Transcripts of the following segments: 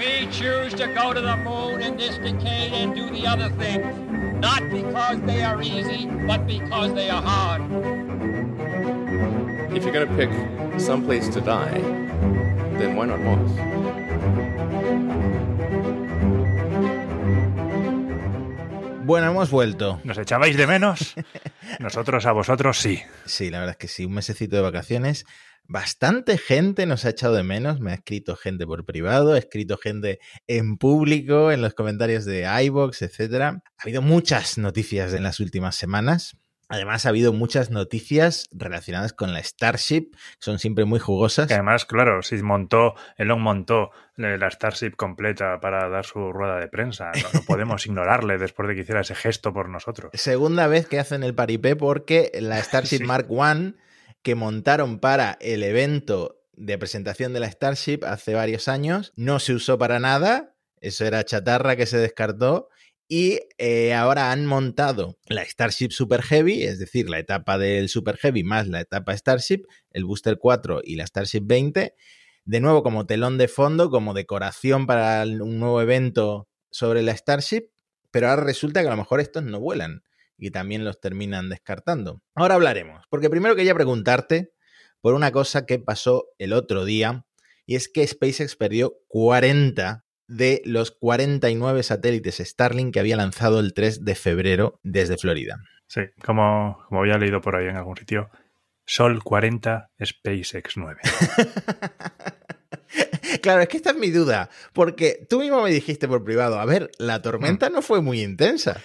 We choose to go to the moon in this decade and do the other thing, not because they are easy, but because they are hard. If you're going to pick some place to die, then why not Mars? Bueno, hemos vuelto. ¿Nos echabais de menos? Nosotros a vosotros sí. Sí, la verdad es que sí, un mesecito de vacaciones. Bastante gente nos ha echado de menos. Me ha escrito gente por privado, ha escrito gente en público, en los comentarios de iBox, etcétera. Ha habido muchas noticias en las últimas semanas. Además, ha habido muchas noticias relacionadas con la Starship, son siempre muy jugosas. Que además, claro, si montó, Elon montó la Starship completa para dar su rueda de prensa. No, no podemos ignorarle después de que hiciera ese gesto por nosotros. Segunda vez que hacen el paripé porque la Starship Sí. Mark I que montaron para el evento de presentación de la Starship hace varios años no se usó para nada. Eso era chatarra que se descartó. Y eh, ahora han montado la Starship Super Heavy, es decir, la etapa del Super Heavy más la etapa Starship, el Booster 4 y la Starship 20, de nuevo como telón de fondo, como decoración para un nuevo evento sobre la Starship, pero ahora resulta que a lo mejor estos no vuelan y también los terminan descartando. Ahora hablaremos, porque primero quería preguntarte por una cosa que pasó el otro día, y es que SpaceX perdió 40 de los 49 satélites Starlink que había lanzado el 3 de febrero desde Florida. Sí, como, como había leído por ahí en algún sitio, Sol 40, SpaceX 9. claro, es que esta es mi duda, porque tú mismo me dijiste por privado, a ver, la tormenta no fue muy intensa.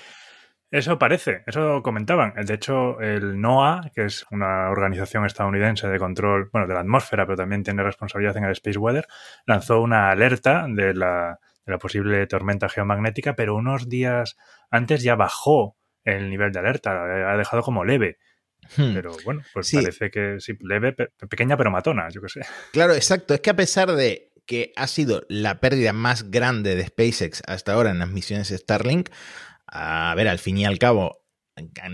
Eso parece, eso comentaban. De hecho, el NOAA, que es una organización estadounidense de control, bueno, de la atmósfera, pero también tiene responsabilidad en el Space Weather, lanzó una alerta de la, de la posible tormenta geomagnética, pero unos días antes ya bajó el nivel de alerta, ha dejado como leve. Hmm. Pero bueno, pues Sí. parece que sí, leve, pe- pequeña pero matona, yo qué sé. Claro, exacto. Es que a pesar de que ha sido la pérdida más grande de SpaceX hasta ahora en las misiones Starlink, a ver, al fin y al cabo,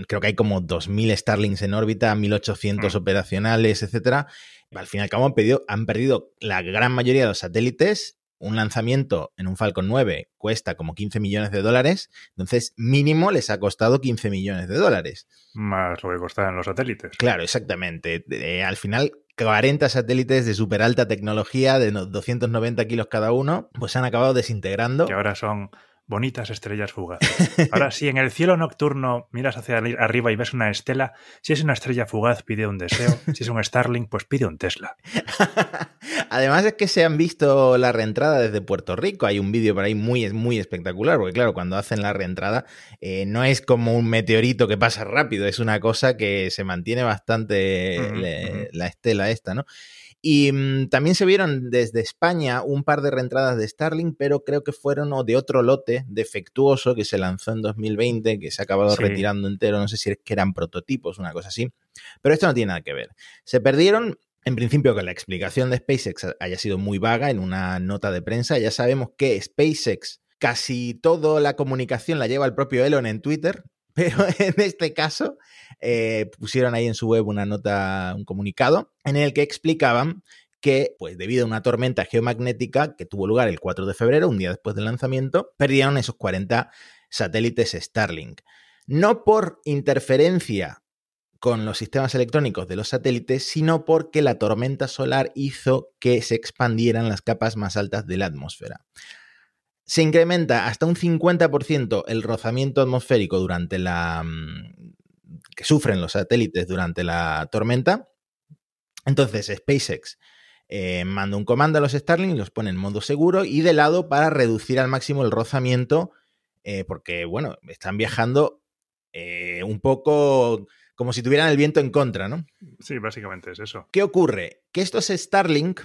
creo que hay como 2.000 Starlinks en órbita, 1.800 Mm. operacionales, etcétera. Al fin y al cabo han perdido, han perdido la gran mayoría de los satélites. Un lanzamiento en un Falcon 9 cuesta como 15 millones de dólares, entonces mínimo les ha costado 15 millones de dólares. Más lo que costaban los satélites. Claro, exactamente. Eh, al final, 40 satélites de súper alta tecnología, de no- 290 kilos cada uno, pues se han acabado desintegrando. que ahora son bonitas estrellas fugaces. Ahora, si en el cielo nocturno miras hacia arri- arriba y ves una estela, si es una estrella fugaz, pide un deseo. Si es un Starlink, pues pide un Tesla. Además es que se han visto la reentrada desde Puerto Rico. Hay un vídeo por ahí muy, muy espectacular, porque claro, cuando hacen la reentrada eh, no es como un meteorito que pasa rápido, es una cosa que se mantiene bastante le- la estela esta, ¿no? Y mm, también se vieron desde España un par de reentradas de Starlink, pero creo que fueron o de otro lote defectuoso que se lanzó en 2020, que se ha acabado Sí. retirando entero. No sé si es que eran prototipos, una cosa así. Pero esto no tiene nada que ver. Se perdieron, en principio, que la explicación de SpaceX haya sido muy vaga en una nota de prensa. Ya sabemos que SpaceX casi toda la comunicación la lleva el propio Elon en Twitter, pero en este caso eh, pusieron ahí en su web una nota, un comunicado, en el que explicaban que, pues debido a una tormenta geomagnética que tuvo lugar el 4 de febrero, un día después del lanzamiento, perdieron esos 40 satélites Starlink. No por interferencia con los sistemas electrónicos de los satélites, sino porque la tormenta solar hizo que se expandieran las capas más altas de la atmósfera. Se incrementa hasta un 50% el rozamiento atmosférico durante la mm, que sufren los satélites durante la tormenta. Entonces, SpaceX eh, manda un comando a los Starlink, los pone en modo seguro y de lado para reducir al máximo el rozamiento, eh, porque, bueno, están viajando eh, un poco como si tuvieran el viento en contra, ¿no? Sí, básicamente es eso. ¿Qué ocurre? Que estos Starlink,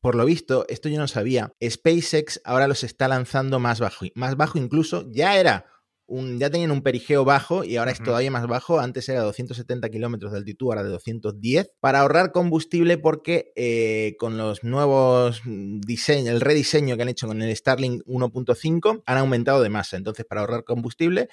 por lo visto, esto yo no sabía, SpaceX ahora los está lanzando más bajo, más bajo incluso, ya era un, ya tenían un perigeo bajo y ahora es todavía más bajo, antes era 270 kilómetros de altitud, ahora de 210, para ahorrar combustible porque eh, con los nuevos diseños, el rediseño que han hecho con el Starlink 1.5 han aumentado de masa, entonces para ahorrar combustible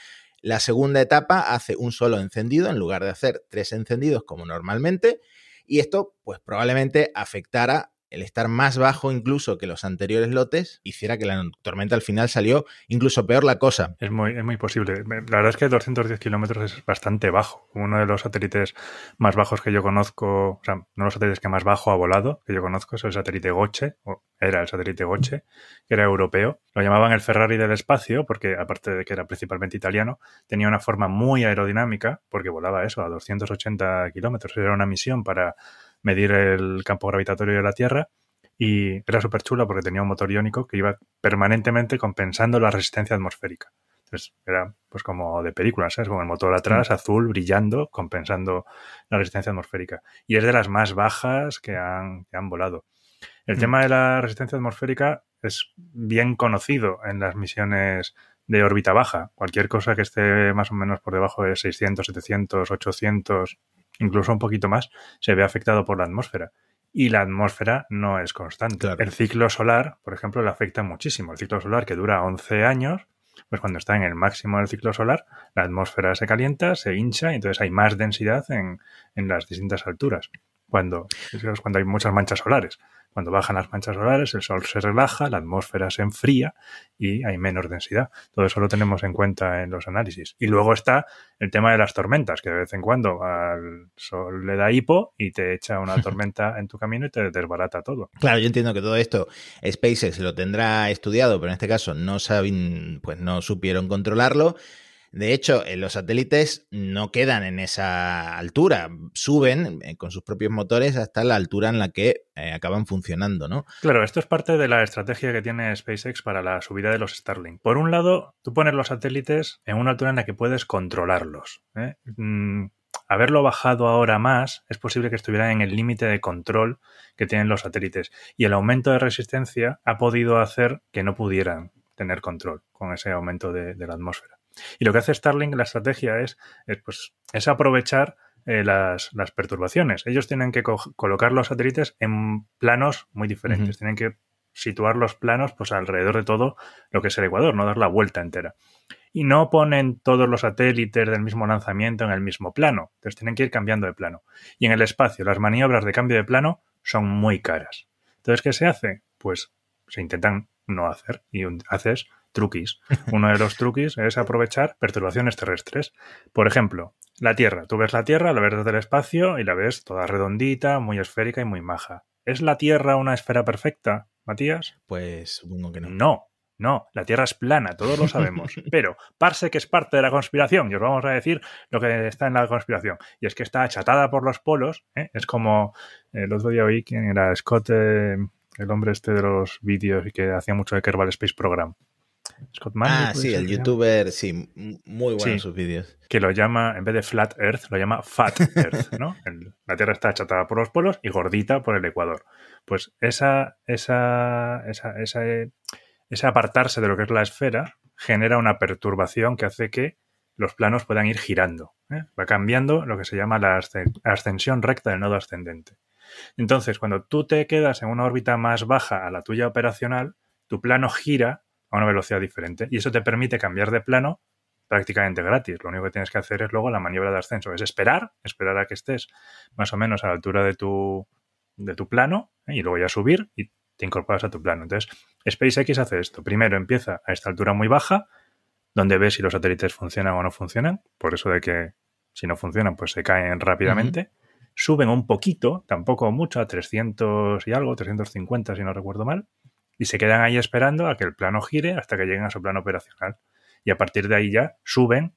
la segunda etapa hace un solo encendido en lugar de hacer tres encendidos como normalmente. Y esto, pues probablemente afectara el estar más bajo incluso que los anteriores lotes hiciera que la tormenta al final salió incluso peor la cosa. Es muy, es muy posible. La verdad es que 210 kilómetros es bastante bajo. Uno de los satélites más bajos que yo conozco, o sea, uno de los satélites que más bajo ha volado, que yo conozco, es el satélite Goche, o era el satélite Goche, que era europeo. Lo llamaban el Ferrari del espacio, porque aparte de que era principalmente italiano, tenía una forma muy aerodinámica, porque volaba eso a 280 kilómetros. Era una misión para medir el campo gravitatorio de la Tierra y era súper chula porque tenía un motor iónico que iba permanentemente compensando la resistencia atmosférica. Entonces era pues como de películas, ¿sabes? Con el motor atrás, mm. azul, brillando, compensando la resistencia atmosférica. Y es de las más bajas que han, han volado. El mm. tema de la resistencia atmosférica es bien conocido en las misiones de órbita baja. Cualquier cosa que esté más o menos por debajo de 600, 700, 800, incluso un poquito más, se ve afectado por la atmósfera y la atmósfera no es constante. El ciclo solar, por ejemplo, le afecta muchísimo. El ciclo solar que dura 11 años, pues cuando está en el máximo del ciclo solar, la atmósfera se calienta, se hincha y entonces hay más densidad en, en las distintas alturas. Cuando, cuando hay muchas manchas solares. Cuando bajan las manchas solares, el sol se relaja, la atmósfera se enfría y hay menos densidad. Todo eso lo tenemos en cuenta en los análisis. Y luego está el tema de las tormentas, que de vez en cuando al sol le da hipo y te echa una tormenta en tu camino y te desbarata todo. Claro, yo entiendo que todo esto SpaceX lo tendrá estudiado, pero en este caso no saben, pues no supieron controlarlo. De hecho, los satélites no quedan en esa altura, suben eh, con sus propios motores hasta la altura en la que eh, acaban funcionando, ¿no? Claro, esto es parte de la estrategia que tiene SpaceX para la subida de los Starlink. Por un lado, tú pones los satélites en una altura en la que puedes controlarlos. ¿eh? Mm, haberlo bajado ahora más, es posible que estuvieran en el límite de control que tienen los satélites. Y el aumento de resistencia ha podido hacer que no pudieran tener control con ese aumento de la atmósfera. Y lo que hace Starlink, la estrategia es, pues, es aprovechar eh, las, perturbaciones. Ellos tienen que colocar los satélites en planos muy diferentes. Tienen que situar los planos pues alrededor de todo lo que es el Ecuador, no dar la vuelta entera. Y no ponen todos los satélites del mismo lanzamiento en el mismo plano. Entonces tienen que ir cambiando de plano. Y en el espacio, las maniobras de cambio de plano son muy caras. Entonces, ¿qué se hace? Pues se intentan no hacer. Y haces truquis. Uno de los truquis es aprovechar perturbaciones terrestres. Por ejemplo, la Tierra. Tú ves la Tierra, la ves desde el espacio y la ves toda redondita, muy esférica y muy maja. ¿Es la Tierra una esfera perfecta, Matías? Pues supongo que no. No, no, la Tierra es plana, todos lo sabemos. Pero parse que es parte de la conspiración, y os vamos a decir lo que está en la conspiración. Y es que está achatada por los polos. ¿eh? Es como el otro día oí quién era Scott, eh, el hombre este de los vídeos y que hacía mucho de Kerbal Space Program. Scott Ah, sí, el youtuber, sí, muy bueno sus vídeos. Que lo llama, en vez de Flat Earth, lo llama Fat Earth, ¿no? la Tierra está achatada por los polos y gordita por el Ecuador. Pues esa, esa, esa, esa, ese apartarse de lo que es la esfera genera una perturbación que hace que los planos puedan ir girando. ¿eh? Va cambiando lo que se llama la ascensión recta del nodo ascendente. Entonces, cuando tú te quedas en una órbita más baja a la tuya operacional, tu plano gira a una velocidad diferente. Y eso te permite cambiar de plano prácticamente gratis. Lo único que tienes que hacer es luego la maniobra de ascenso. Es esperar, esperar a que estés más o menos a la altura de tu, de tu plano ¿eh? y luego ya subir y te incorporas a tu plano. Entonces, SpaceX hace esto. Primero empieza a esta altura muy baja, donde ves si los satélites funcionan o no funcionan. Por eso de que si no funcionan, pues se caen rápidamente. Suben un poquito, tampoco mucho, a 300 y algo, 350 si no recuerdo mal y se quedan ahí esperando a que el plano gire hasta que lleguen a su plano operacional. Y a partir de ahí ya suben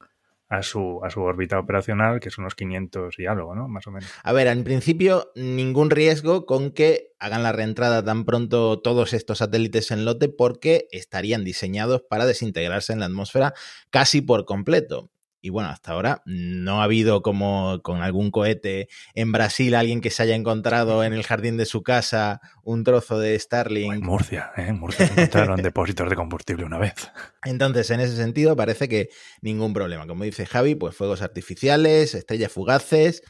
a su, a su órbita operacional, que es unos 500 y algo, ¿no? Más o menos. A ver, en principio, ningún riesgo con que hagan la reentrada tan pronto todos estos satélites en lote, porque estarían diseñados para desintegrarse en la atmósfera casi por completo. Y bueno, hasta ahora no ha habido como con algún cohete en Brasil alguien que se haya encontrado en el jardín de su casa un trozo de Starlink. en Murcia, ¿eh? en Murcia encontraron depósitos de combustible una vez. Entonces, en ese sentido, parece que ningún problema. Como dice Javi, pues fuegos artificiales, estrellas fugaces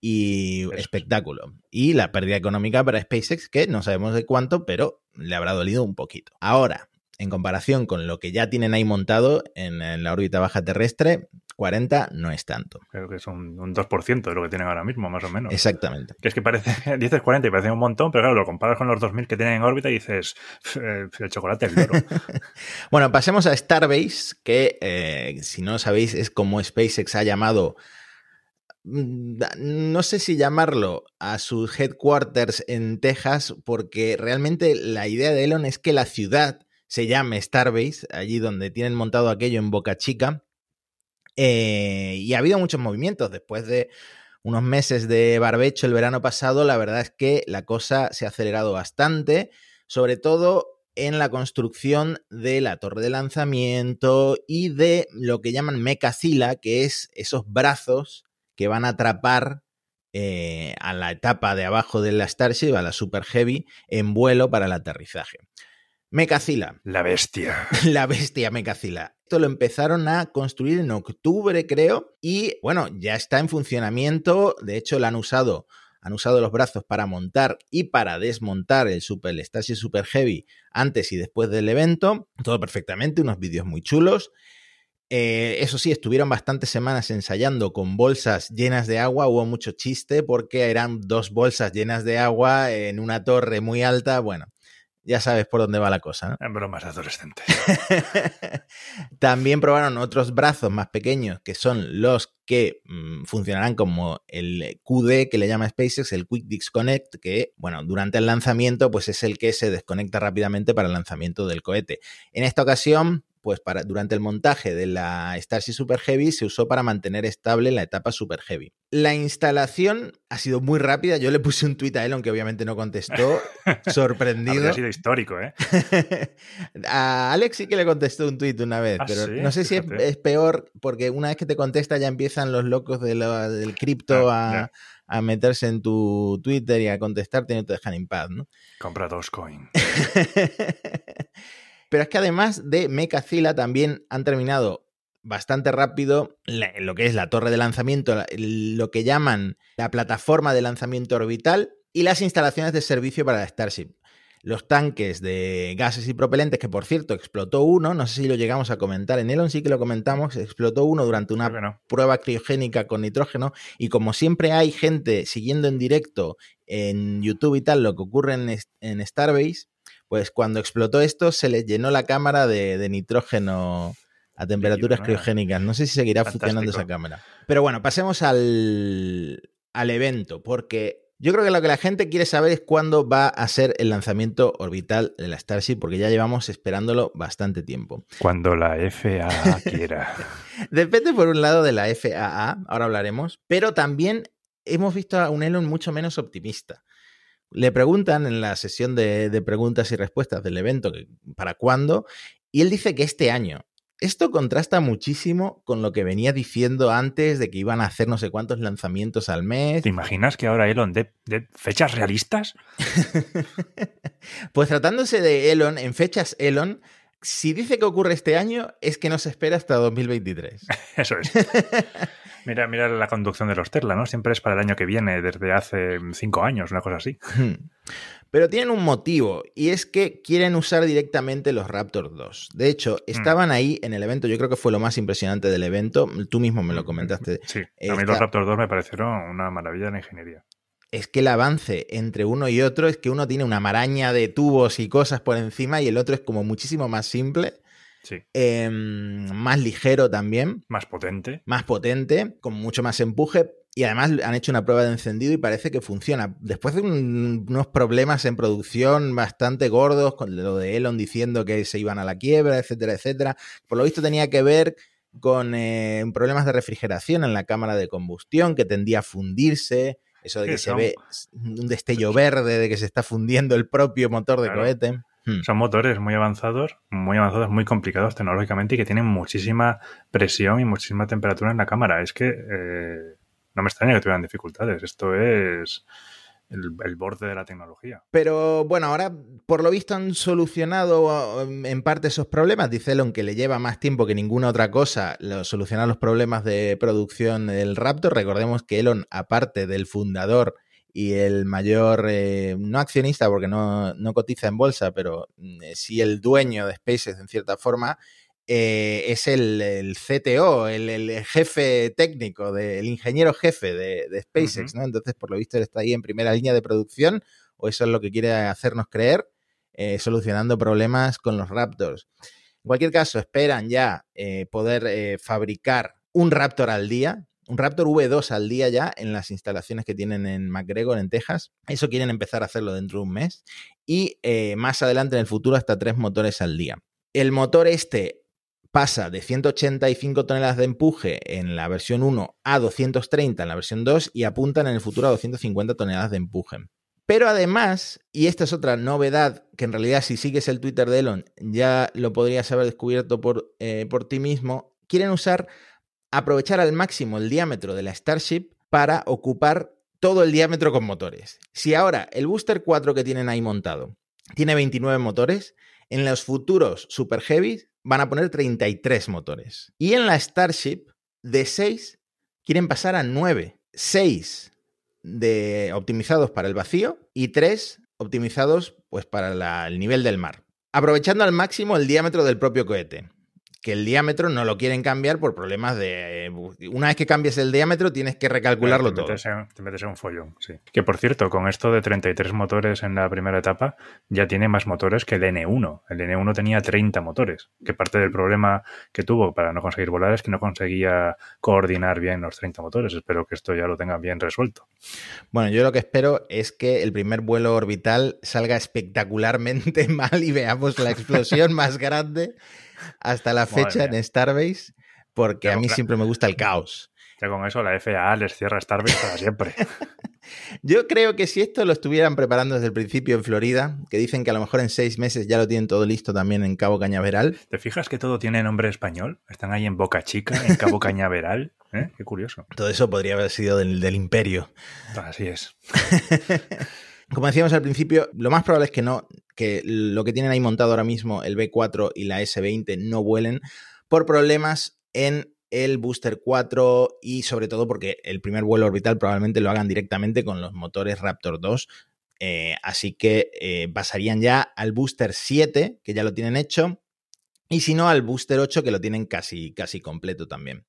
y espectáculo. Y la pérdida económica para SpaceX, que no sabemos de cuánto, pero le habrá dolido un poquito. Ahora, en comparación con lo que ya tienen ahí montado en, en la órbita baja terrestre, 40 no es tanto. Creo que es un, un 2% de lo que tienen ahora mismo, más o menos. Exactamente. Que es que parece, dices 40 y parece un montón, pero claro, lo comparas con los 2000 que tienen en órbita y dices, "Eh, el chocolate es oro. Bueno, pasemos a Starbase, que eh, si no sabéis es como SpaceX ha llamado, mm, no sé si llamarlo a sus headquarters en Texas, porque realmente la idea de Elon es que la ciudad se llame Starbase, allí donde tienen montado aquello en Boca Chica. Eh, y ha habido muchos movimientos después de unos meses de barbecho el verano pasado. La verdad es que la cosa se ha acelerado bastante, sobre todo en la construcción de la torre de lanzamiento y de lo que llaman mecacila, que es esos brazos que van a atrapar eh, a la etapa de abajo de la Starship, a la Super Heavy, en vuelo para el aterrizaje. Mecacila, La bestia. la bestia Mecacila. Esto lo empezaron a construir en octubre, creo, y bueno, ya está en funcionamiento. De hecho, la han usado, han usado los brazos para montar y para desmontar el Super el Starship Super Heavy antes y después del evento. Todo perfectamente, unos vídeos muy chulos. Eh, eso sí, estuvieron bastantes semanas ensayando con bolsas llenas de agua. Hubo mucho chiste porque eran dos bolsas llenas de agua en una torre muy alta. Bueno, ya sabes por dónde va la cosa, ¿no? En bromas adolescentes. También probaron otros brazos más pequeños que son los que mm, funcionarán como el QD que le llama SpaceX, el Quick Disconnect, que, bueno, durante el lanzamiento, pues es el que se desconecta rápidamente para el lanzamiento del cohete. En esta ocasión, pues para, durante el montaje de la Starship Super Heavy se usó para mantener estable la etapa Super Heavy. La instalación ha sido muy rápida. Yo le puse un tuit a Elon que obviamente no contestó, sorprendido. Habría sido histórico, ¿eh? a Alex sí que le contestó un tuit una vez, Ah, pero sí, no sé si es, peor porque una vez que te contesta ya empiezan los locos de lo- del cripto Ah, a, a meterse en tu Twitter y a contestarte y no te dejan en paz, ¿no? Compra Dogecoin. Pero es que además de Mecacila también han terminado bastante rápido lo que es la torre de lanzamiento, la- lo que llaman la plataforma de lanzamiento orbital y las instalaciones de servicio para la Starship. Los tanques de gases y propelentes, que por cierto explotó uno, no sé si lo llegamos a comentar en Elon, sí que lo comentamos, explotó uno durante una no. prueba criogénica con nitrógeno y como siempre hay gente siguiendo en directo en YouTube y tal lo que ocurre en, en Starbase, pues cuando explotó esto se le llenó la cámara de, de nitrógeno a temperaturas ah. criogénicas. No sé si seguirá funcionando esa cámara. Pero bueno, pasemos al, al evento, porque yo creo que lo que la gente quiere saber es cuándo va a ser el lanzamiento orbital de la Starship, porque ya llevamos esperándolo bastante tiempo. Cuando la FAA quiera. Depende por un lado de la FAA, ahora hablaremos, pero también hemos visto a un Elon mucho menos optimista. Le preguntan en la sesión de, de preguntas y respuestas del evento que, para cuándo, y él dice que este año. Esto contrasta muchísimo con lo que venía diciendo antes de que iban a hacer no sé cuántos lanzamientos al mes. ¿Te imaginas que ahora Elon dé dé fechas realistas? Pues tratándose de Elon, en fechas Elon, si dice que ocurre este año, es que no se espera hasta 2023. Eso es. Mira, mira la conducción de los Tesla, ¿no? Siempre es para el año que viene, desde hace cinco años, una cosa así. Pero tienen un motivo y es que quieren usar directamente los Raptor 2. De hecho, estaban ahí en el evento, yo creo que fue lo más impresionante del evento, tú mismo me lo comentaste. Sí, a mí Esta- los Raptor 2 me parecieron una maravilla de la ingeniería. Es que el avance entre uno y otro es que uno tiene una maraña de tubos y cosas por encima y el otro es como muchísimo más simple, Sí, em, más ligero también. más potente. más potente, con mucho más empuje. Y además han hecho una prueba de encendido y parece que funciona. Después de un- unos problemas en producción bastante gordos, con lo de Elon diciendo que se iban a la quiebra, etcétera, etcétera. Por lo visto tenía que ver con eh, problemas de refrigeración en la cámara de combustión, que tendía a fundirse. Eso de que se son- ve un destello verde, de que se está fundiendo el propio motor de Claro. cohete. Hmm. Son motores muy avanzados, muy avanzados, muy complicados tecnológicamente y que tienen muchísima presión y muchísima temperatura en la cámara. Es que eh, no me extraña que tuvieran dificultades. Esto es el, el borde de la tecnología. Pero bueno, ahora por lo visto han solucionado um, en parte esos problemas. Dice Elon que le lleva más tiempo que ninguna otra cosa lo- solucionar los problemas de producción del Raptor. Recordemos que Elon, aparte del fundador y el mayor, eh, no accionista porque no, no, cotiza en bolsa, pero mm, sí el dueño de SpaceX en cierta forma, eh, es el, CTO, el, jefe técnico, el ingeniero jefe de, SpaceX, ¿no? Entonces, por lo visto, él está ahí en primera línea de producción, o eso es lo que quiere hacernos creer, eh, solucionando problemas con los Raptors. En cualquier caso, esperan ya eh, poder fabricar un Raptor al día, un Raptor V2 al día ya en las instalaciones que tienen en McGregor, en Texas. Eso quieren empezar a hacerlo dentro de un mes. Y más adelante en el futuro hasta tres motores al día. El motor este pasa de 185 toneladas de empuje en la versión 1 a 230 en la versión 2 y apuntan en el futuro a 250 toneladas de empuje. Pero además, y esta es otra novedad que en realidad si sigues el Twitter de Elon ya lo podrías haber descubierto por, eh, por ti mismo, quieren usar, aprovechar al máximo el diámetro de la Starship para ocupar todo el diámetro con motores. Si ahora el Booster 4 que tienen ahí montado tiene 29 motores, en los futuros Super Heavy van a poner 33 motores. Y en la Starship, de 6, quieren pasar a 9. 6 de optimizados para el vacío y 3 optimizados pues, para el nivel del mar. Aprovechando al máximo el diámetro del propio cohete que el diámetro no lo quieren cambiar por problemas de... Una vez que cambies el diámetro tienes que recalcularlo todo. te metes en un follón, sí. Que por cierto, con esto de 33 motores en la primera etapa, ya tiene más motores que el N1. El N1 tenía 30 motores, que parte del problema que tuvo para no conseguir volar es que no conseguía coordinar bien los 30 motores. Espero que esto ya lo tengan bien resuelto. Bueno, yo lo que espero es que el primer vuelo orbital salga espectacularmente mal y veamos la explosión más grande hasta la fecha en Starbase, porque a mí siempre me gusta el caos. Ya con eso la FAA les cierra Starbase para siempre. Yo creo que si esto lo estuvieran preparando desde el principio en Florida, que dicen que a lo mejor en seis meses ya lo tienen todo listo también en Cabo Cañaveral. ¿Te fijas que todo tiene nombre español? Están ahí en Boca Chica, en Cabo Cañaveral. ¿eh? Qué curioso. Todo eso podría haber sido del, del imperio. Así es. Como decíamos al principio, lo más probable es que no, que lo que tienen ahí montado ahora mismo, el B4 y la S20, no vuelen por problemas en el Booster 4 y sobre todo porque el primer vuelo orbital probablemente lo hagan directamente con los motores Raptor 2. Eh, así que eh, pasarían ya al Booster 7, que ya lo tienen hecho, y si no, al Booster 8, que lo tienen casi, casi completo también.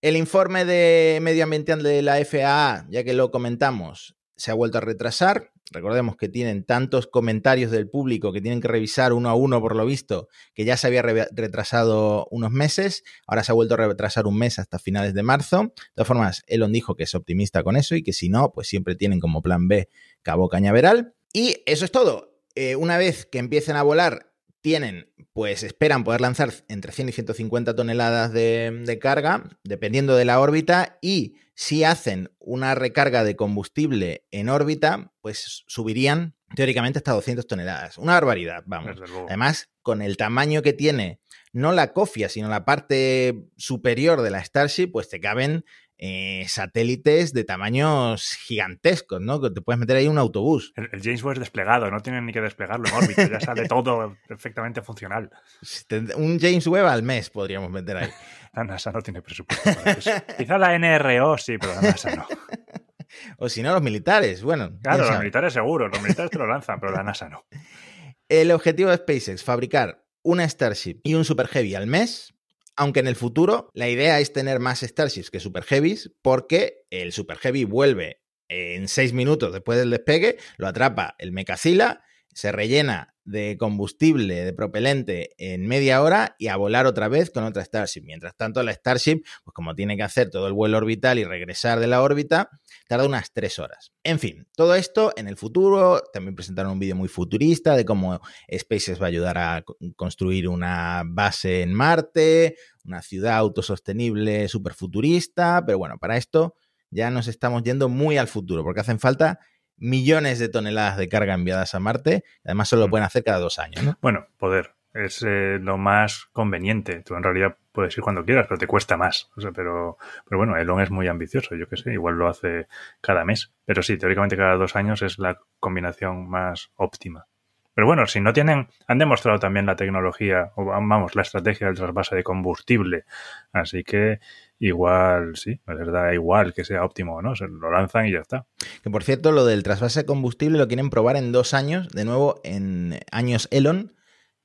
El informe de medioambiental de la FAA, ya que lo comentamos, se ha vuelto a retrasar. Recordemos que tienen tantos comentarios del público que tienen que revisar uno a uno por lo visto, que ya se había retrasado unos meses, ahora se ha vuelto a retrasar un mes hasta finales de marzo. De todas formas, Elon dijo que es optimista con eso y que si no, pues siempre tienen como plan B Cabo Cañaveral. Y eso es todo. Eh, una vez que empiecen a volar, tienen, pues esperan poder lanzar entre 100 y 150 toneladas de, de carga, dependiendo de la órbita, y si hacen una recarga de combustible en órbita, pues subirían teóricamente hasta 200 toneladas. Una barbaridad, vamos. Además, con el tamaño que tiene, no la cofia, sino la parte superior de la Starship, pues te caben eh, satélites de tamaños gigantescos, ¿no? Que te puedes meter ahí un autobús. El, James Webb es desplegado, no tienen ni que desplegarlo en órbita, ya sale todo perfectamente funcional. Un James Webb al mes podríamos meter ahí. La NASA no tiene presupuesto para eso. Quizá la NRO sí, pero la NASA no. o si no, los militares, bueno. Claro, los militares seguro, los militares te lo lanzan, pero la NASA no. El objetivo de SpaceX, fabricar una Starship y un Super Heavy al mes, aunque en el futuro la idea es tener más Starships que Super Heavies, porque el Super Heavy vuelve en seis minutos después del despegue, lo atrapa el Mecasila, se rellena de combustible, de propelente en media hora y a volar otra vez con otra Starship. Mientras tanto, la Starship, pues como tiene que hacer todo el vuelo orbital y regresar de la órbita, tarda unas tres horas. En fin, todo esto en el futuro. También presentaron un vídeo muy futurista de cómo SpaceX va a ayudar a construir una base en Marte, una ciudad autosostenible súper futurista. Pero bueno, para esto ya nos estamos yendo muy al futuro, porque hacen falta millones de toneladas de carga enviadas a Marte. Además, solo lo mm. pueden hacer cada dos años. ¿no? Bueno, poder. Es eh, lo más conveniente. Tú en realidad puedes ir cuando quieras, pero te cuesta más. pero, pero bueno, Elon es muy ambicioso, yo qué sé, igual lo hace cada mes. Pero sí, teóricamente cada dos años es la combinación más óptima. Pero bueno, si no tienen, han demostrado también la tecnología, o vamos, la estrategia del trasvase de combustible. Así que igual sí, da igual que sea óptimo o no, se lo lanzan y ya está. Que por cierto, lo del trasvase de combustible lo quieren probar en dos años, de nuevo en años Elon,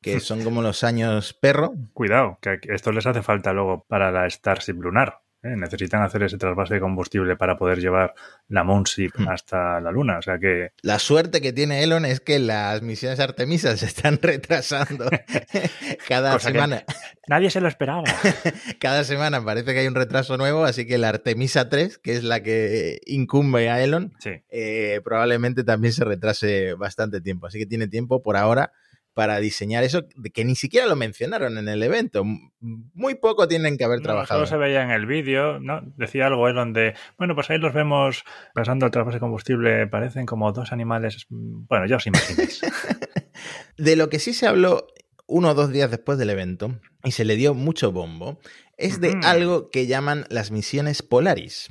que son como los años perro. Cuidado, que esto les hace falta luego para la Starship lunar. ¿Eh? Necesitan hacer ese trasvase de combustible para poder llevar la Moonship Hmm. hasta la Luna. O sea que La suerte que tiene Elon es que las misiones Artemisas se están retrasando cada semana. nadie se lo esperaba. Cada semana parece que hay un retraso nuevo, así que la Artemisa 3, que es la que incumbe a Elon, Sí. eh, probablemente también se retrase bastante tiempo. Así que tiene tiempo por ahora para diseñar eso, que ni siquiera lo mencionaron en el evento. Muy poco tienen que haber No, trabajado. solo se veía en el vídeo, ¿no? Decía algo Elon de, bueno, pues ahí los vemos pasando el trasvase de combustible, parecen como dos animales. Bueno, ya os imagináis. De lo que sí se habló uno o dos días después del evento, y se le dio mucho bombo, es de algo que llaman las misiones Polaris.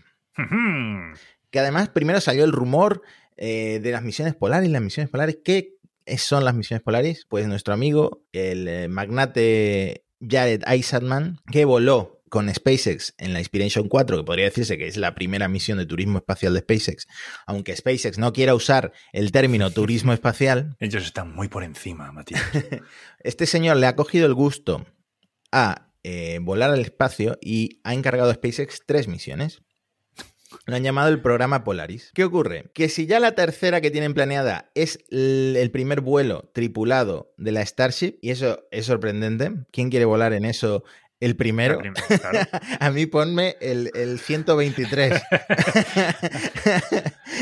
Que además primero salió el rumor eh, de las misiones Polaris. Las misiones Polaris, ¿qué son las misiones Polaris? Pues nuestro amigo, el eh, magnate Jared Isaacman, que voló con SpaceX en la Inspiration 4, que podría decirse que es la primera misión de turismo espacial de SpaceX, aunque SpaceX no quiera usar el término turismo espacial, Ellos están muy por encima, Matías. este señor le ha cogido el gusto a eh, volar al espacio y ha encargado a SpaceX tres misiones. Lo han llamado el programa Polaris. ¿Qué ocurre? Que si ya la tercera que tienen planeada es el primer vuelo tripulado de la Starship, y eso es sorprendente, ¿quién quiere volar en eso el primero? Claro. A mí ponme el, el 123.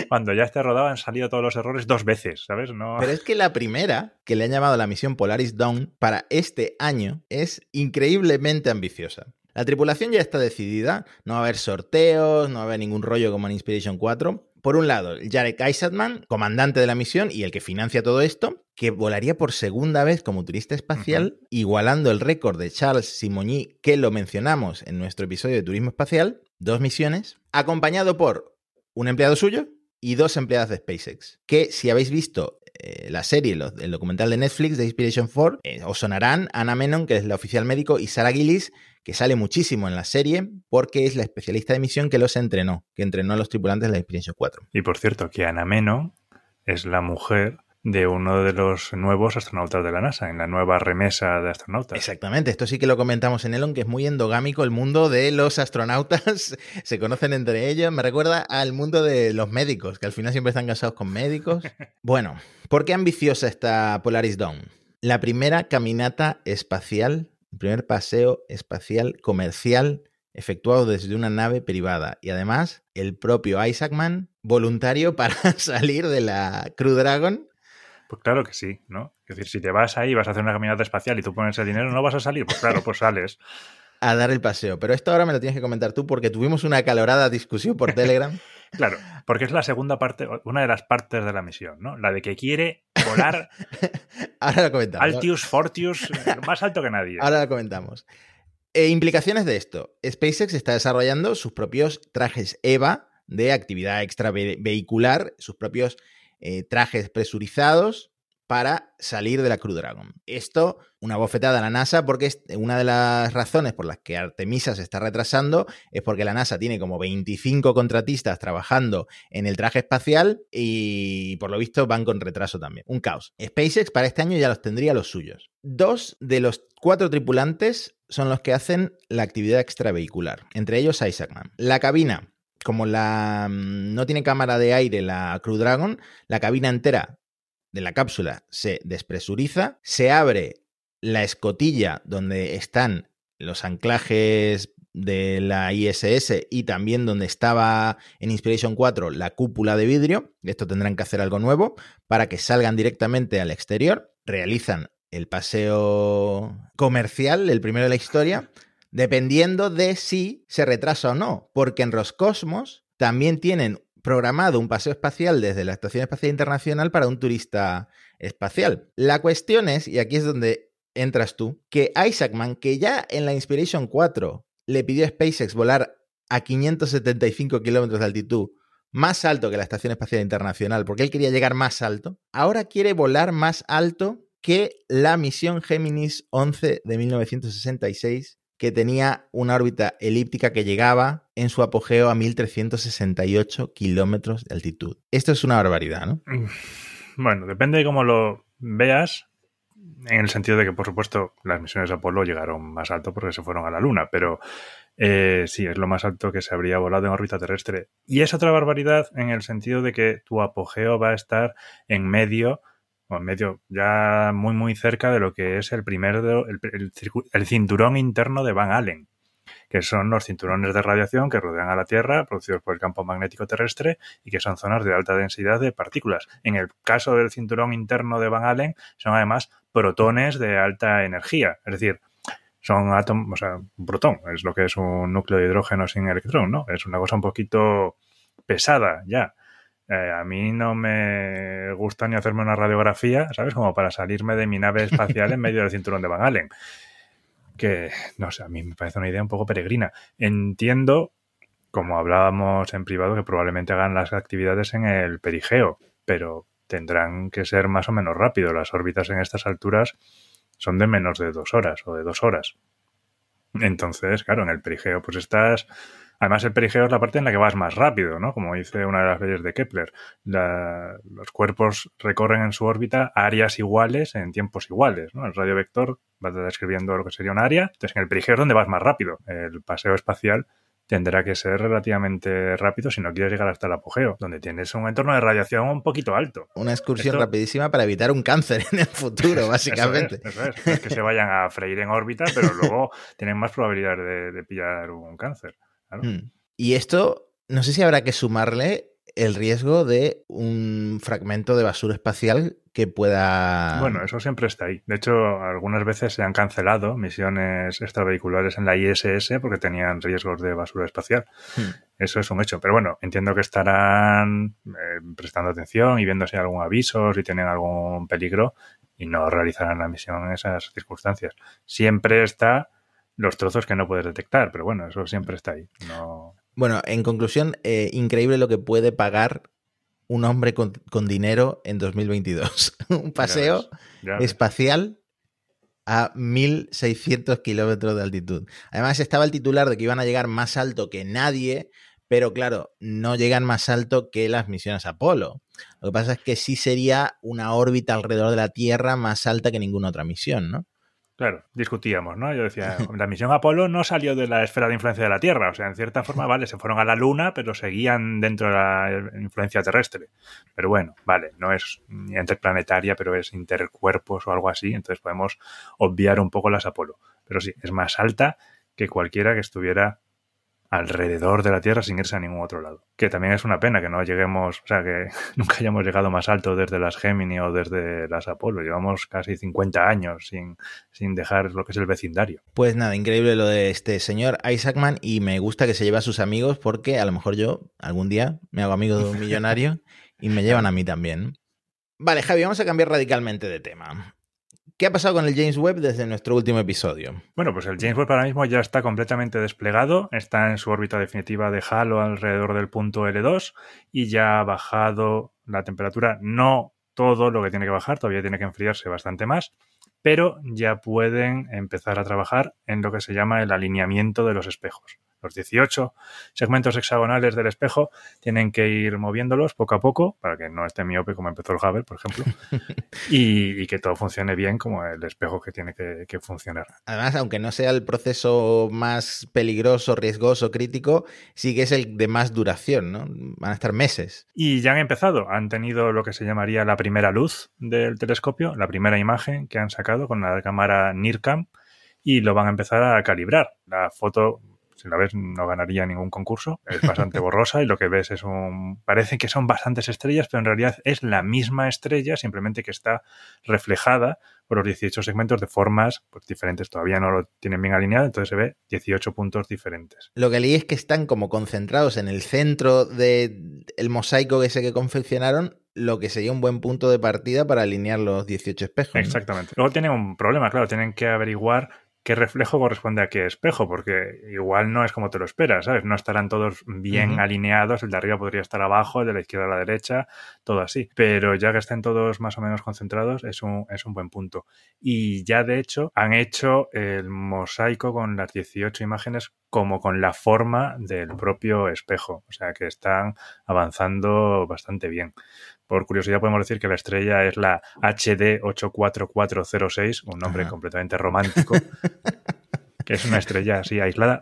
Cuando ya esté rodado han salido todos los errores dos veces, ¿sabes? No... Pero es que la primera, que le han llamado la misión Polaris Dawn, para este año es increíblemente ambiciosa. La tripulación ya está decidida, no va a haber sorteos, no va a haber ningún rollo como en Inspiration 4. Por un lado, Jarek Isaacman, comandante de la misión y el que financia todo esto, que volaría por segunda vez como turista espacial, igualando el récord de Charles Simony, que lo mencionamos en nuestro episodio de Turismo Espacial, dos misiones, acompañado por un empleado suyo y dos empleadas de SpaceX. Que si habéis visto eh, la serie, lo- el documental de Netflix de Inspiration 4, eh, os sonarán Anna Menon, que es la oficial médico, y Sarah Gillis, que sale muchísimo en la serie porque es la especialista de misión que los entrenó, que entrenó a los tripulantes de la Inspiration 4. Y por cierto, que Ana Meno es la mujer de uno de los nuevos astronautas de la NASA, en la nueva remesa de astronautas. Exactamente, esto sí que lo comentamos en Elon, que es muy endogámico el mundo de los astronautas, se conocen entre ellos, me recuerda al mundo de los médicos, que al final siempre están casados con médicos. Bueno, ¿por qué ambiciosa está Polaris Dawn? La primera caminata espacial, el primer paseo espacial comercial efectuado desde una nave privada y además el propio Isaacman voluntario para salir de la Crew Dragon Pues claro que sí, ¿no? Es decir, si te vas ahí, vas a hacer una caminata espacial y tú pones el dinero, ¿no vas a salir? Pues claro, pues sales. a dar el paseo. Pero esto ahora me lo tienes que comentar tú porque tuvimos una acalorada discusión por Telegram. Claro, porque es la segunda parte, una de las partes de la misión, ¿no? La de que quiere volar Ahora lo comentamos. Altius, Fortius, más alto que nadie. Ahora lo comentamos. Eh, implicaciones de esto. SpaceX está desarrollando sus propios trajes EVA de actividad extravehicular, sus propios eh, trajes presurizados para salir de la Crew Dragon. Esto, una bofetada a la NASA, porque es una de las razones por las que Artemisa se está retrasando es porque la NASA tiene como 25 contratistas trabajando en el traje espacial y por lo visto van con retraso también. Un caos. SpaceX para este año ya los tendría los suyos. Dos de los cuatro tripulantes son los que hacen la actividad extravehicular, entre ellos Isaacman. La cabina, como la mm, no tiene cámara de aire la Crew Dragon, la cabina entera de la cápsula se despresuriza, se abre la escotilla donde están los anclajes de la ISS y también donde estaba en Inspiration 4 la cúpula de vidrio. Esto tendrán que hacer algo nuevo para que salgan directamente al exterior. Realizan el paseo comercial, el primero de la historia, dependiendo de si se retrasa o no, porque en Roscosmos también tienen programado un paseo espacial desde la Estación Espacial Internacional para un turista espacial. La cuestión es, y aquí es donde entras tú, que Isaacman, que ya en la Inspiration 4 le pidió a SpaceX volar a 575 kilómetros de altitud, más alto que la Estación Espacial Internacional, porque él quería llegar más alto, ahora quiere volar más alto que la misión Géminis 11 de 1966 que tenía una órbita elíptica que llegaba en su apogeo a 1368 kilómetros de altitud. Esto es una barbaridad, ¿no? Bueno, depende de cómo lo veas, en el sentido de que, por supuesto, las misiones de Apolo llegaron más alto porque se fueron a la Luna, pero eh, sí, es lo más alto que se habría volado en órbita terrestre. Y es otra barbaridad en el sentido de que tu apogeo va a estar en medio medio, ya muy, muy cerca de lo que es el primer, el, el, cinturón interno de Van Allen, que son los cinturones de radiación que rodean a la Tierra, producidos por el campo magnético terrestre y que son zonas de alta densidad de partículas. En el caso del cinturón interno de Van Allen, son además protones de alta energía, es decir, son átomos, o sea, un protón, es lo que es un núcleo de hidrógeno sin electrón, ¿no? Es una cosa un poquito pesada ya. Eh, a mí no me gusta ni hacerme una radiografía, ¿sabes? Como para salirme de mi nave espacial en medio del cinturón de Van Allen. Que, no sé, a mí me parece una idea un poco peregrina. Entiendo, como hablábamos en privado, que probablemente hagan las actividades en el perigeo, pero tendrán que ser más o menos rápido. Las órbitas en estas alturas son de menos de dos horas o de dos horas. Entonces, claro, en el perigeo, pues estás Además, el perigeo es la parte en la que vas más rápido, ¿no? Como dice una de las leyes de Kepler. los cuerpos recorren en su órbita áreas iguales en tiempos iguales, ¿no? El radio vector va describiendo lo que sería un área. Entonces, en el perigeo es donde vas más rápido. El paseo espacial tendrá que ser relativamente rápido si no quieres llegar hasta el apogeo, donde tienes un entorno de radiación un poquito alto. Una excursión rapidísima para evitar un cáncer en el futuro, básicamente. Eso es, que se vayan a freír en órbita, pero luego tienen más probabilidad de pillar un cáncer. Mm. Y esto, no sé si habrá que sumarle el riesgo de un fragmento de basura espacial que pueda... Bueno, eso siempre está ahí. De hecho, algunas veces se han cancelado misiones extravehiculares en la ISS porque tenían riesgos de basura espacial. Hmm. Eso es un hecho. Pero bueno, entiendo que estarán eh, prestando atención y viendo si hay algún aviso, si tienen algún peligro y no realizarán la misión en esas circunstancias. Siempre está los trozos que no puedes detectar, pero bueno, eso siempre está ahí. Bueno, en conclusión, eh, increíble lo que puede pagar un hombre con, dinero en 2022. un paseo espacial a 1600 kilómetros de altitud. Además, estaba el titular de que iban a llegar más alto que nadie, pero claro, no llegan más alto que las misiones Apolo. Lo que pasa es que sí sería una órbita alrededor de la Tierra más alta que ninguna otra misión, ¿no? Claro, discutíamos, ¿no? Yo decía, la misión Apolo no salió de la esfera de influencia de la Tierra, o sea, en cierta forma, vale, se fueron a la Luna, pero seguían dentro de la influencia terrestre. Pero bueno, vale, no es interplanetaria, pero es intercuerpos o algo así, entonces podemos obviar un poco las Apolo. Pero sí, es más alta que cualquiera que estuviera alrededor de la Tierra sin irse a ningún otro lado. Que también es una pena que no lleguemos, o sea, que nunca hayamos llegado más alto desde las Gemini o desde las Apolo. Llevamos casi 50 años sin, sin dejar lo que es el vecindario. Pues nada, increíble lo de este señor Isaacman y me gusta que se lleve a sus amigos porque a lo mejor yo algún día me hago amigo de un millonario y me llevan a mí también. Vale, Javi, vamos a cambiar radicalmente de tema. ¿Qué ha pasado con el James Webb desde nuestro último episodio? Bueno, pues el James Webb ahora mismo ya está completamente desplegado, está en su órbita definitiva de Halo alrededor del punto L2 y ya ha bajado la temperatura, no todo lo que tiene que bajar, todavía tiene que enfriarse bastante más, pero ya pueden empezar a trabajar en lo que se llama el alineamiento de los espejos los 18 segmentos hexagonales del espejo, tienen que ir moviéndolos poco a poco para que no esté miope como empezó el Hubble, por ejemplo, y, que todo funcione bien como el espejo que tiene que, que, funcionar. Además, aunque no sea el proceso más peligroso, riesgoso, crítico, sí que es el de más duración, ¿no? Van a estar meses. Y ya han empezado, han tenido lo que se llamaría la primera luz del telescopio, la primera imagen que han sacado con la cámara NIRCam y lo van a empezar a calibrar. La foto si la ves no ganaría ningún concurso, es bastante borrosa y lo que ves es un... Parece que son bastantes estrellas, pero en realidad es la misma estrella, simplemente que está reflejada por los 18 segmentos de formas pues, diferentes. Todavía no lo tienen bien alineado, entonces se ve 18 puntos diferentes. Lo que leí es que están como concentrados en el centro del el mosaico ese que confeccionaron, lo que sería un buen punto de partida para alinear los 18 espejos. Exactamente. Luego tienen un problema, claro, tienen que averiguar qué reflejo corresponde a qué espejo, porque igual no es como te lo esperas, ¿sabes? No estarán todos bien alineados, el de arriba podría estar abajo, el de la izquierda a la derecha, todo así. Pero ya que estén todos más o menos concentrados, es un, es un buen punto. Y ya de hecho han hecho el mosaico con las 18 imágenes como con la forma del propio espejo, o sea que están avanzando bastante bien. Por curiosidad podemos decir que la estrella es la HD 84406, un nombre completamente romántico, que es una estrella así aislada,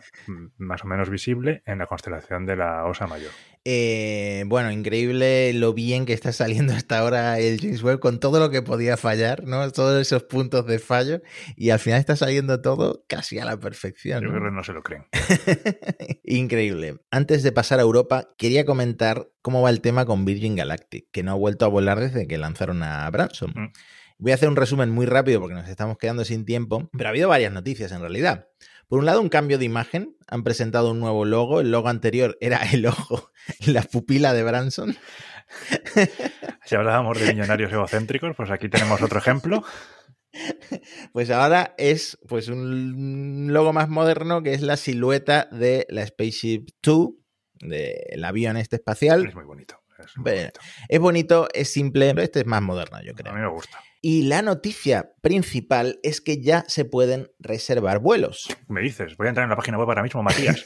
más o menos visible, en la constelación de la Osa Mayor. Eh, bueno, increíble lo bien que está saliendo hasta ahora el James Webb con todo lo que podía fallar, ¿no? Todos esos puntos de fallo y al final está saliendo todo casi a la perfección. Yo creo que no se lo creen. increíble. Antes de pasar a Europa, quería comentar cómo va el tema con Virgin Galactic, que no ha vuelto a volar desde que lanzaron a Branson. Mm. Voy a hacer un resumen muy rápido porque nos estamos quedando sin tiempo, pero ha habido varias noticias en realidad. Por un lado, un cambio de imagen. Han presentado un nuevo logo. El logo anterior era el ojo, la pupila de Branson. Si hablábamos de millonarios egocéntricos, pues aquí tenemos otro ejemplo. Pues ahora es pues un logo más moderno que es la silueta de la Spaceship 2, del avión este espacial. Es muy bonito. Es, bonito. es bonito, es simple, pero este es más moderno, yo creo. A mí me gusta. Y la noticia principal es que ya se pueden reservar vuelos. Me dices, voy a entrar en la página web ahora mismo, Matías.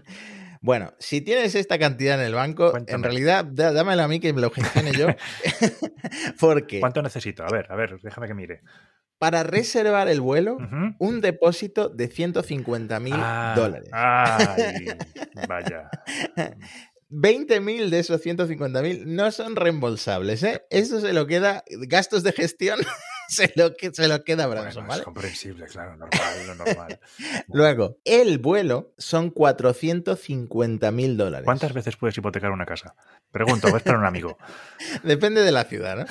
bueno, si tienes esta cantidad en el banco, en realidad dámela a mí que me lo gestione yo. Porque. ¿Cuánto necesito? A ver, a ver, déjame que mire. Para reservar el vuelo, un depósito de 150 mil ah, dólares. Ay, vaya. 20.000 de esos 150.000 no son reembolsables, ¿eh? Eso se lo queda, gastos de gestión, se lo, se lo queda Branson, ¿vale? Es comprensible, claro, normal, lo normal. Luego, el vuelo son 450.000 dólares. ¿Cuántas veces puedes hipotecar una casa? Pregunto, voy para un amigo. Depende de la ciudad, ¿no?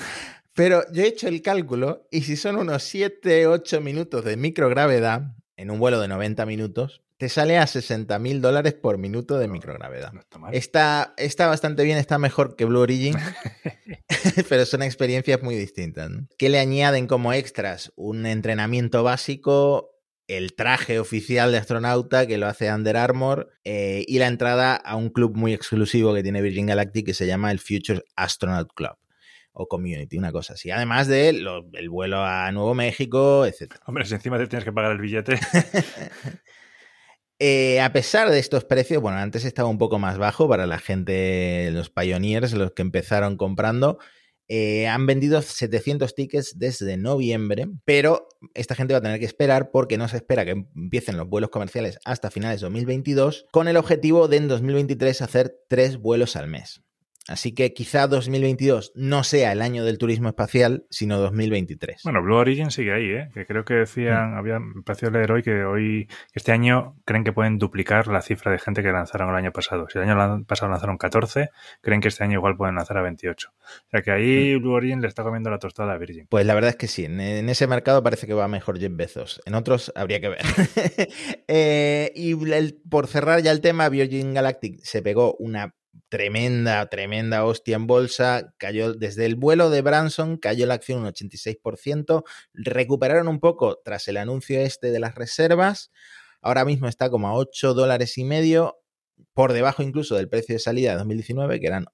Pero yo he hecho el cálculo y si son unos 7, 8 minutos de microgravedad en un vuelo de 90 minutos, te sale a 60 mil dólares por minuto de microgravedad. está, está, bastante bien, está mejor que Blue Origin, pero son experiencias muy distintas. ¿Qué le añaden como extras? Un entrenamiento básico, el traje oficial de astronauta que lo hace Under Armour eh, y la entrada a un club muy exclusivo que tiene Virgin Galactic que se llama el Future Astronaut Club o Community, una cosa así. Además de el vuelo a Nuevo México, etc. Hombre, si encima te tienes que pagar el billete. Eh, a pesar de estos precios, bueno, antes estaba un poco más bajo para la gente, los pioneers, los que empezaron comprando. Eh, han vendido 700 tickets desde noviembre, pero esta gente va a tener que esperar porque no se espera que empiecen los vuelos comerciales hasta finales de 2022, con el objetivo de en 2023 hacer tres vuelos al mes. Así que quizá 2022 no sea el año del turismo espacial, sino 2023. Bueno, Blue Origin sigue ahí, ¿eh? que creo que decían, mm. había, me pareció leer hoy que hoy, este año creen que pueden duplicar la cifra de gente que lanzaron el año pasado. Si el año pasado lanzaron 14, creen que este año igual pueden lanzar a 28. O sea que ahí mm. Blue Origin le está comiendo la tostada a Virgin. Pues la verdad es que sí, en, ese mercado parece que va mejor Jeff Bezos. En otros habría que ver. Eh, y por cerrar ya el tema, Virgin Galactic se pegó una tremenda, tremenda hostia en bolsa. Cayó desde el vuelo de Branson, cayó la acción un 86%. Recuperaron un poco tras el anuncio este de las reservas. Ahora mismo está como a 8 dólares y medio, por debajo incluso del precio de salida de 2019, que eran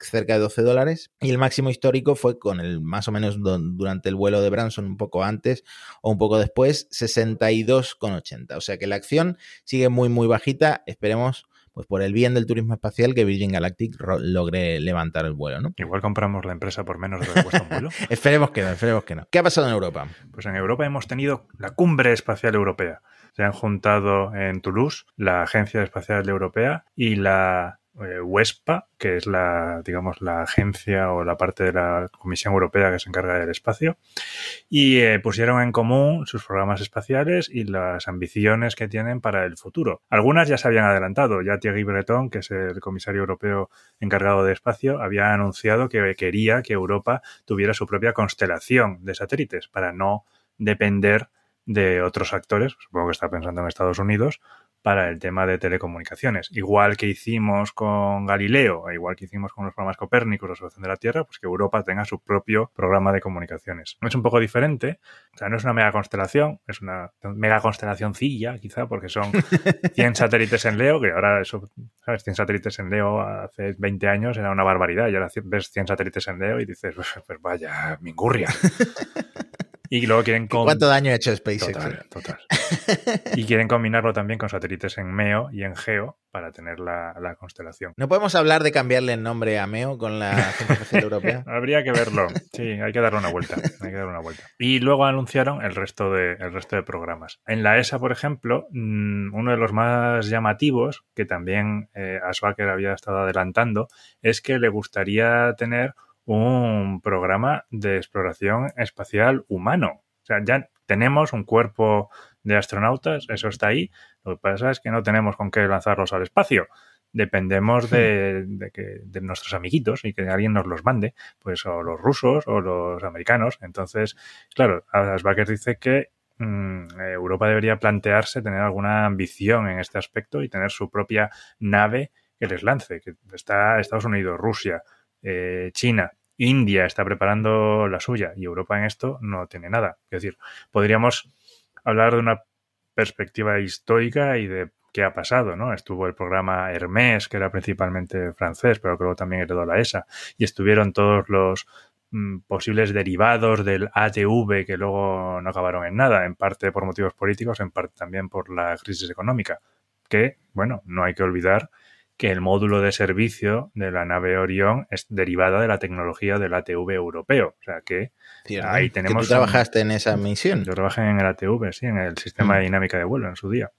cerca de 12 dólares. Y el máximo histórico fue con el más o menos durante el vuelo de Branson, un poco antes o un poco después, 62,80. O sea que la acción sigue muy, muy bajita. Esperemos pues por el bien del turismo espacial que Virgin Galactic logre levantar el vuelo, ¿no? Igual compramos la empresa por menos de lo que cuesta un vuelo. esperemos que no, esperemos que no. ¿Qué ha pasado en Europa? Pues en Europa hemos tenido la cumbre espacial europea. Se han juntado en Toulouse la Agencia Espacial Europea y la eh, WESPA, que es la, digamos, la agencia o la parte de la Comisión Europea que se encarga del espacio, y eh, pusieron en común sus programas espaciales y las ambiciones que tienen para el futuro. Algunas ya se habían adelantado. Ya Thierry Breton, que es el comisario europeo encargado de espacio, había anunciado que quería que Europa tuviera su propia constelación de satélites para no depender de otros actores, supongo que está pensando en Estados Unidos, para el tema de telecomunicaciones. Igual que hicimos con Galileo, e igual que hicimos con los programas Copérnicos, la observación de la Tierra, pues que Europa tenga su propio programa de comunicaciones. Es un poco diferente, o sea, no es una mega constelación, es una mega constelacioncilla, quizá, porque son 100 satélites en Leo, que ahora eso, ¿sabes? 100 satélites en Leo hace 20 años era una barbaridad, y ahora ves 100 satélites en Leo y dices, pues vaya, mingurria. Y luego quieren... ¿Cuánto daño ha hecho SpaceX? Total, total. y quieren combinarlo también con satélites en MEO y en GEO para tener la, constelación. ¿No podemos hablar de cambiarle el nombre a MEO con la Agencia Europea? Habría que verlo. Sí, hay que darle una vuelta. Hay que darle una vuelta. Y luego anunciaron el resto de, el resto de programas. En la ESA, por ejemplo, mm, uno de los más llamativos, que también eh, había estado adelantando, es que le gustaría tener un programa de exploración espacial humano. O sea, ya tenemos un cuerpo de astronautas, eso está ahí. Lo que pasa es que no tenemos con qué lanzarlos al espacio. Dependemos de, que, de nuestros amiguitos y que alguien nos los mande, pues o los rusos o los americanos. Entonces, claro, Asbaker dice que mm, Europa debería plantearse tener alguna ambición en este aspecto y tener su propia nave que les lance, que está Estados Unidos, Rusia, eh, China, India está preparando la suya y Europa en esto no tiene nada. Es decir, podríamos hablar de una perspectiva histórica y de qué ha pasado, ¿no? Estuvo el programa Hermès, que era principalmente francés, pero creo que también heredó la ESA, y estuvieron todos los mm, posibles derivados del ATV que luego no acabaron en nada, en parte por motivos políticos, en parte también por la crisis económica, que, bueno, no hay que olvidar que el módulo de servicio de la nave Orión es derivada de la tecnología del ATV europeo. O sea que ahí tenemos. ¿Tú trabajaste en esa misión? Yo trabajé en el ATV, sí, en el sistema de mm. dinámica de vuelo en su día.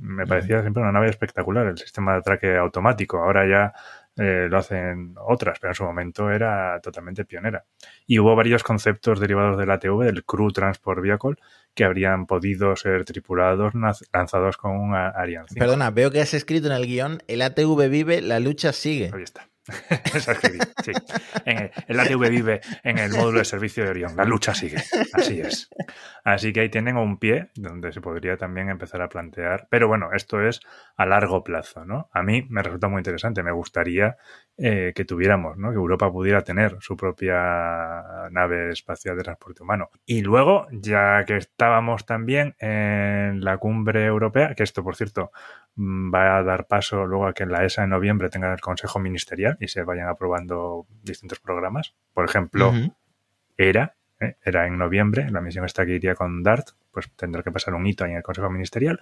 Me parecía siempre una nave espectacular, el sistema de atraque automático. Ahora ya eh, lo hacen otras, pero en su momento era totalmente pionera. Y hubo varios conceptos derivados del ATV, del Crew Transport Vehicle, que habrían podido ser tripulados lanzados con un Ariane 5. Perdona, veo que has escrito en el guion, el ATV vive, la lucha sigue. Ahí está. sí. En el, ATV vive en el módulo de servicio de Orión. La lucha sigue. Así es. Así que ahí tienen un pie donde se podría también empezar a plantear. Pero bueno, esto es a largo plazo, ¿no? A mí me resulta muy interesante. Me gustaría eh, que tuviéramos, ¿no? Que Europa pudiera tener su propia nave espacial de transporte humano. Y luego, ya que estábamos también en la cumbre europea, que esto, por cierto, mm, va a dar paso luego a que en la ESA en noviembre tenga el Consejo Ministerial y se vayan aprobando distintos programas. Por ejemplo, ERA, ¿eh? era en noviembre, la misión esta que iría con DART, pues tendrá que pasar un hito ahí en el Consejo Ministerial.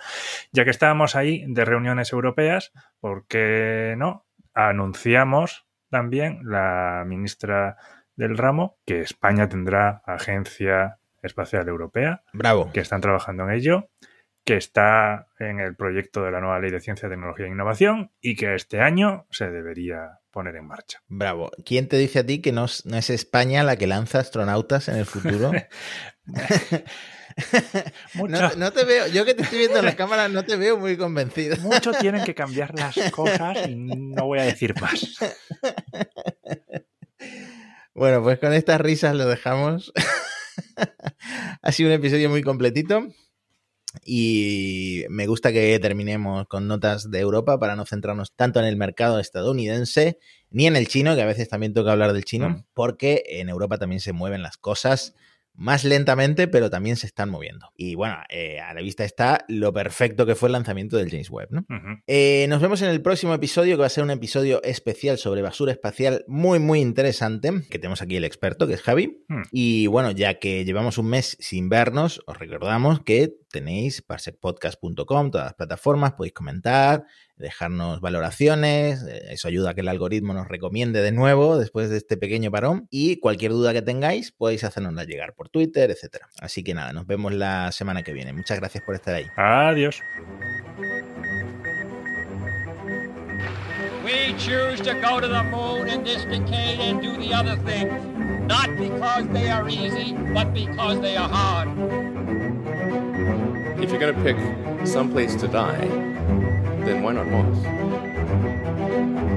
Ya que estábamos ahí de reuniones europeas, ¿por qué no? Anunciamos también la ministra del ramo que España tendrá Agencia Espacial Europea. Bravo. Que están trabajando en ello que está en el proyecto de la nueva Ley de Ciencia, Tecnología e Innovación y que este año se debería poner en marcha. Bravo. ¿Quién te dice a ti que no, es España la que lanza astronautas en el futuro? no, te veo, yo que te estoy viendo en la cámara no te veo muy convencido. Mucho tienen que cambiar las cosas y no voy a decir más. Bueno, pues con estas risas lo dejamos. ha sido un episodio muy completito. Y me gusta que terminemos con notas de Europa para no centrarnos tanto en el mercado estadounidense ni en el chino, que a veces también toca hablar del chino, mm. porque en Europa también se mueven las cosas más lentamente, pero también se están moviendo. Y bueno, eh, a la vista está lo perfecto que fue el lanzamiento del James Webb. Eh, nos vemos en el próximo episodio, que va a ser un episodio especial sobre basura espacial muy, muy interesante, que tenemos aquí el experto, que es Javi. Hmm. Y bueno, ya que llevamos un mes sin vernos, os recordamos que tenéis parsecpodcast.com, todas las plataformas, podéis comentar, dejarnos valoraciones, eh, eso ayuda a que el algoritmo nos recomiende de nuevo después de este pequeño parón y cualquier duda que tengáis podéis hacernosla llegar por Twitter, etcétera. Así que nada, nos vemos la semana que viene. Muchas gracias por estar ahí. Adiós. We choose to go to the moon in this decade and do the other things, not because they are easy, but because they are hard. If you're going to pick some place to die, then why not Moss?